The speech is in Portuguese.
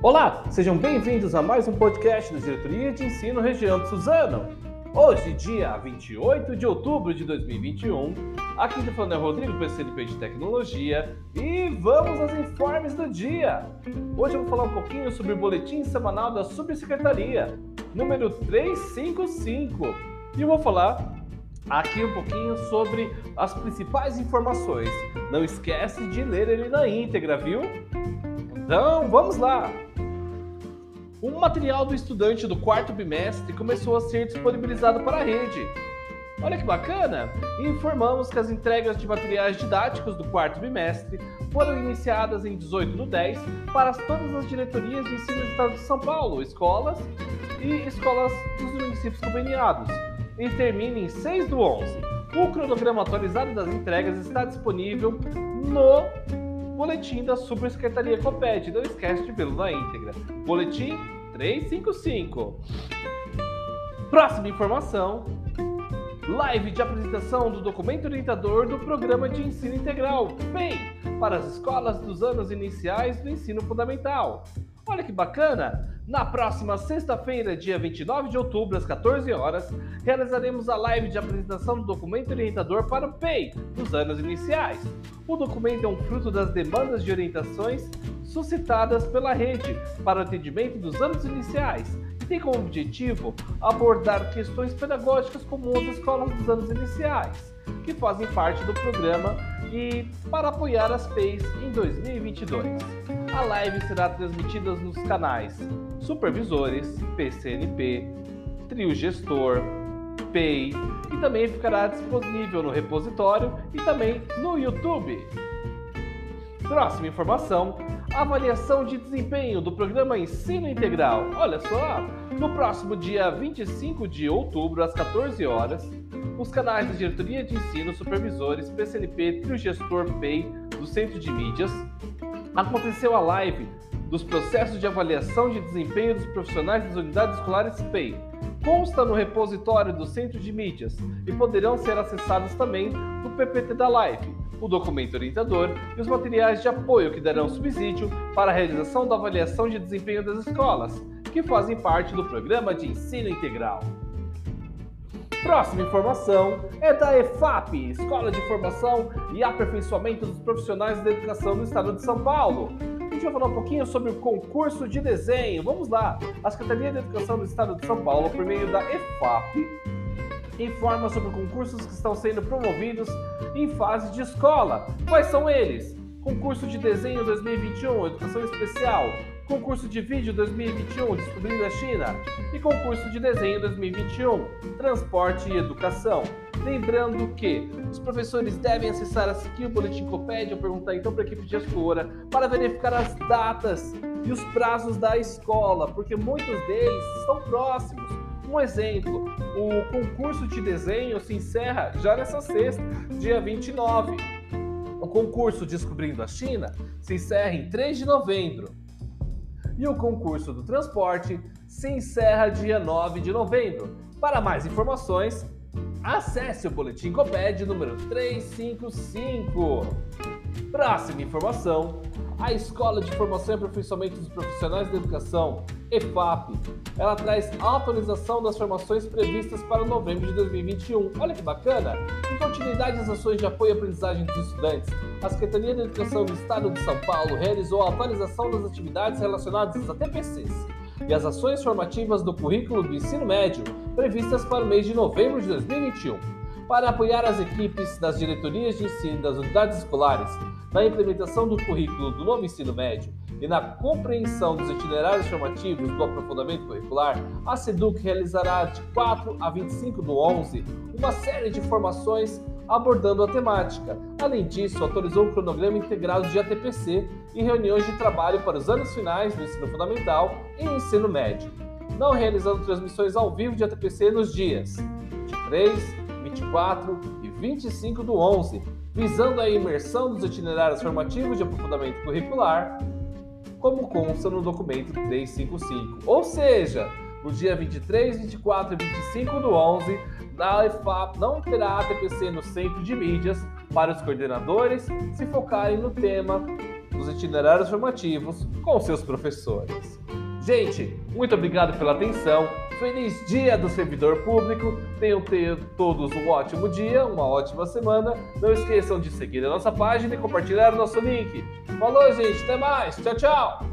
Olá, sejam bem-vindos a mais um podcast da Diretoria de Ensino Região de Suzano. Hoje, dia 28 de outubro de 2021, aqui do falando é Rodrigo, PCNP de Tecnologia, e vamos aos informes do dia. Hoje eu vou falar um pouquinho sobre o boletim semanal da Subsecretaria, número 355, e vou falar aqui um pouquinho sobre as principais informações. Não esquece de ler ele na íntegra, viu? Então, vamos lá! Um material do estudante do quarto bimestre começou a ser disponibilizado para a rede. Olha que bacana! informamos que as entregas de materiais didáticos do quarto bimestre foram iniciadas em 18 do 10 para todas as diretorias de ensino do Estado de São Paulo, escolas e escolas dos municípios conveniados, e termina em 6 do 11. O cronograma atualizado das entregas está disponível no boletim da Supersecretaria Coped. Não esquece de vê-lo na íntegra. Boletim 355. Próxima informação. Live de apresentação do documento orientador do Programa de Ensino Integral, PEI, para as escolas dos anos iniciais do ensino fundamental. Olha que bacana! Na próxima sexta-feira, dia 29 de outubro, às 14 horas, realizaremos a live de apresentação do documento orientador para o PEI dos anos iniciais. O documento é um fruto das demandas de orientações suscitadas pela rede para o atendimento dos anos iniciais tem como objetivo abordar questões pedagógicas comuns às escolas dos anos iniciais, que fazem parte do programa e para apoiar as PEIs em 2022. A live será transmitida nos canais Supervisores, PCNP, Trio Gestor, PEI e também ficará disponível no repositório e também no YouTube. Próxima informação: avaliação de desempenho do programa Ensino Integral. Olha só, no próximo dia 25 de outubro, às 14 horas, os canais da Diretoria de Ensino, Supervisores, PCNP, Trio Gestor PEI do Centro de Mídias, aconteceu a live dos processos de avaliação de desempenho dos profissionais das unidades escolares PEI. Consta no repositório do Centro de Mídias e poderão ser acessados também no PPT da live, o documento orientador e os materiais de apoio que darão subsídio para a realização da avaliação de desempenho das escolas, que fazem parte do programa de ensino integral. Próxima informação é da EFAP, Escola de Formação e Aperfeiçoamento dos Profissionais da Educação do Estado de São Paulo. A gente vai falar um pouquinho sobre o concurso de desenho. Vamos lá! A Secretaria de Educação do Estado de São Paulo, por meio da EFAP, informa sobre concursos que estão sendo promovidos em fase de escola. Quais são eles? Concurso de Desenho 2021, Educação Especial, Concurso de Vídeo 2021, Descobrindo a China, e Concurso de Desenho 2021, Transporte e Educação. Lembrando que os professores devem acessar a seguir o Boletim Copédia ou perguntar então para a equipe gestora para verificar as datas e os prazos da escola, porque muitos deles estão próximos. Um exemplo, o concurso de desenho se encerra já nessa sexta, dia 29. O concurso Descobrindo a China se encerra em 3 de novembro e o concurso do transporte se encerra dia 9 de novembro. Para mais informações, acesse o Boletim Coped número 355. Próxima informação: a Escola de Formação e Aperfeiçoamento dos Profissionais da Educação, EFAP, ela traz atualização das formações previstas para novembro de 2021. Olha que bacana! Em continuidade às ações de apoio à aprendizagem dos estudantes, a Secretaria da Educação do Estado de São Paulo realizou a atualização das atividades relacionadas às ATPCs e as ações formativas do currículo do ensino médio previstas para o mês de novembro de 2021. Para apoiar as equipes das diretorias de ensino das unidades escolares na implementação do currículo do novo ensino médio e na compreensão dos itinerários formativos do aprofundamento curricular, a SEDUC realizará de 4 a 25 do 11 uma série de formações abordando a temática. Além disso, atualizou o cronograma integrado de ATPC e reuniões de trabalho para os anos finais do ensino fundamental e ensino médio, não realizando transmissões ao vivo de ATPC nos dias 23, 24 e 25 do 11, visando a imersão dos itinerários formativos de aprofundamento curricular, como consta no documento 355. Ou seja, no dia 23, 24 e 25 do 11, na EFAP não terá ATPC no centro de mídias para os coordenadores se focarem no tema nos itinerários formativos com seus professores. Gente, muito obrigado pela atenção. Feliz Dia do Servidor Público. Tenham todos um ótimo dia, uma ótima semana. Não esqueçam de seguir a nossa página e compartilhar o nosso link. Falou, gente. Até mais. Tchau, tchau.